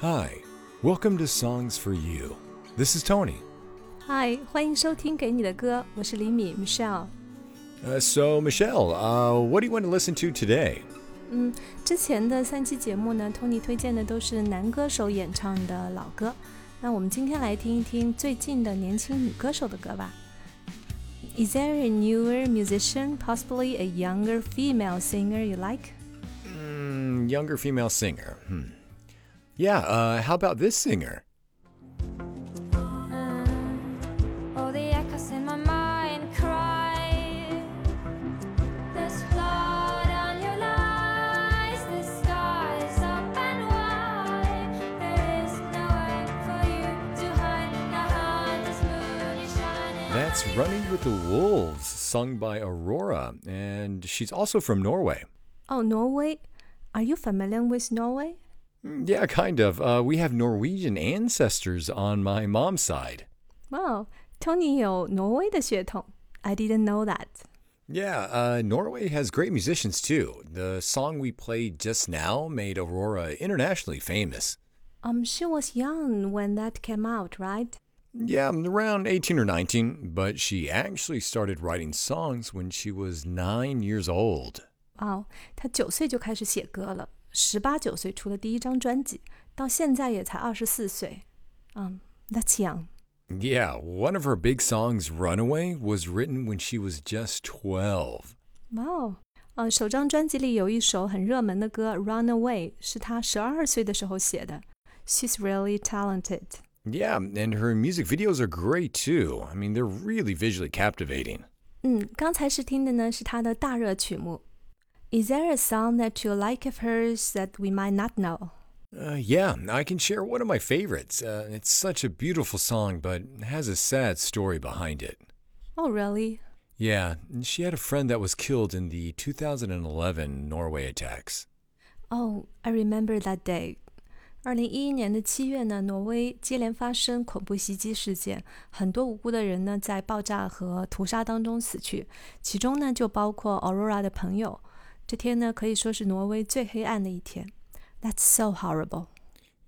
Hi, welcome to Songs for You. This is Tony. Hi，欢迎收听《给你的歌》，我是李米 Michelle。 Uh, so, Michelle, uh, what do you want to listen to today? 嗯，之前的三期节目呢，Tony 推荐的都是男歌手演唱的老歌。那我们今天来听一听最近的年轻女歌手的歌吧。Is there a newer musician, possibly a younger female singer you like? Mm, younger female singer. Hmm. Yeah, uh, how about this singer? Oh, the echoes in my mind cry. There's blood on your lies. The sky is up and wide. There is nowhere for you to hide. Now how this moon is shining. That's Running with the Wolves, sung by Aurora, and she's also from Norway. Oh, Norway. Are you familiar with Norway? Mm, Yeah, kind of. Uh, we have Norwegian ancestors on my mom's side. Wow, Tony 有挪威的血统。I didn't know that. Yeah, uh, Norway has great musicians too. The song we played just now made Aurora internationally famous. Um, she was young when that came out, right? Yeah, around 18 or 19, but she actually started writing songs when she was nine years old. 哦，她九岁就开始写歌了， 十八九岁出了第一张专辑，到现在也才二十四岁。嗯、t h a t s young. Yeah, one of her big songs, Runaway, was written when she was just twelve. Wow.，呃，首张专辑里有一首很热门的歌《Runaway》，是她十二岁的时候写的。She's really talented. Yeah, and her music videos are great too. I mean, they're really visually captivating. 嗯，刚才是听的呢是她的大热曲目。Is there a song that you like of hers that we might not know? Uh, yeah, I can share one of my favorites. Uh, it's such a beautiful song, but has a sad story behind it. Oh, really? Yeah, she had a friend that was killed in the 2011 Norway attacks. Oh, I remember that day. 二零一一年的七月呢，挪威接连发生恐怖袭击事件，很多无辜的人呢在爆炸和屠杀当中死去，其中呢就包括 Aurora 的朋友。 这天呢可以说是挪威最黑暗的一天。That's so horrible.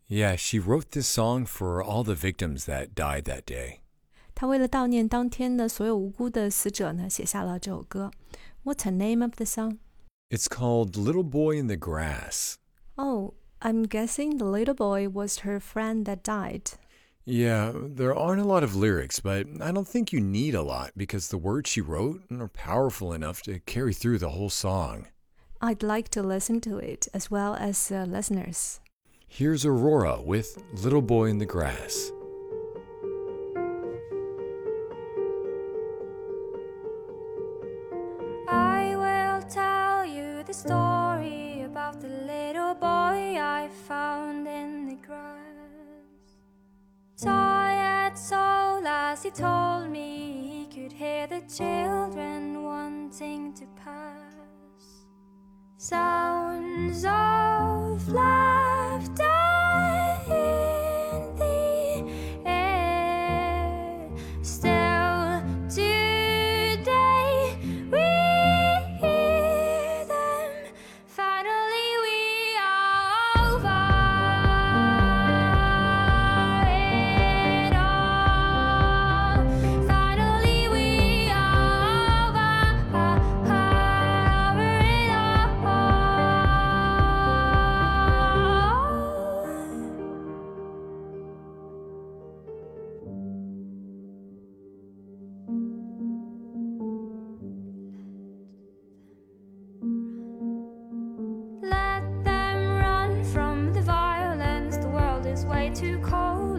Yeah, she wrote this song for all the victims that died that day. 他为了悼念当天的所有无辜的死者呢，写下了这首歌。What's the name of the song? It's called Little Boy in the Grass. Oh, I'm guessing the little boy was her friend that died. Yeah, there aren't a lot of lyrics, but I don't think you need a lot because the words she wrote are powerful enough to carry through the whole song. I'd like to listen to it as well as the listeners. Here's Aurora with Little Boy in the Grass. I will tell you the story about the little boy I found in the grass. Tired soul, as he told me, he could hear the children wanting to pass. Sounds of laughter too cold.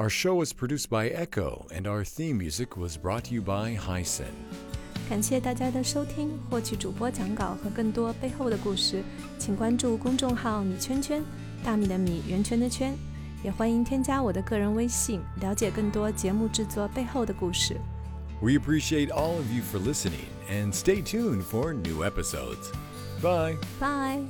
Our show was produced by Echo, and our theme music was brought to you by Hyson. 感谢大家的收听。获取主播讲稿和更多背后的故事，请关注公众号“米圈圈”，大米的米，圆圈的圈。也欢迎添加我的个人微信，了解更多节目制作背后的故事。 We appreciate all of you for listening, and stay tuned for new episodes. Bye. Bye。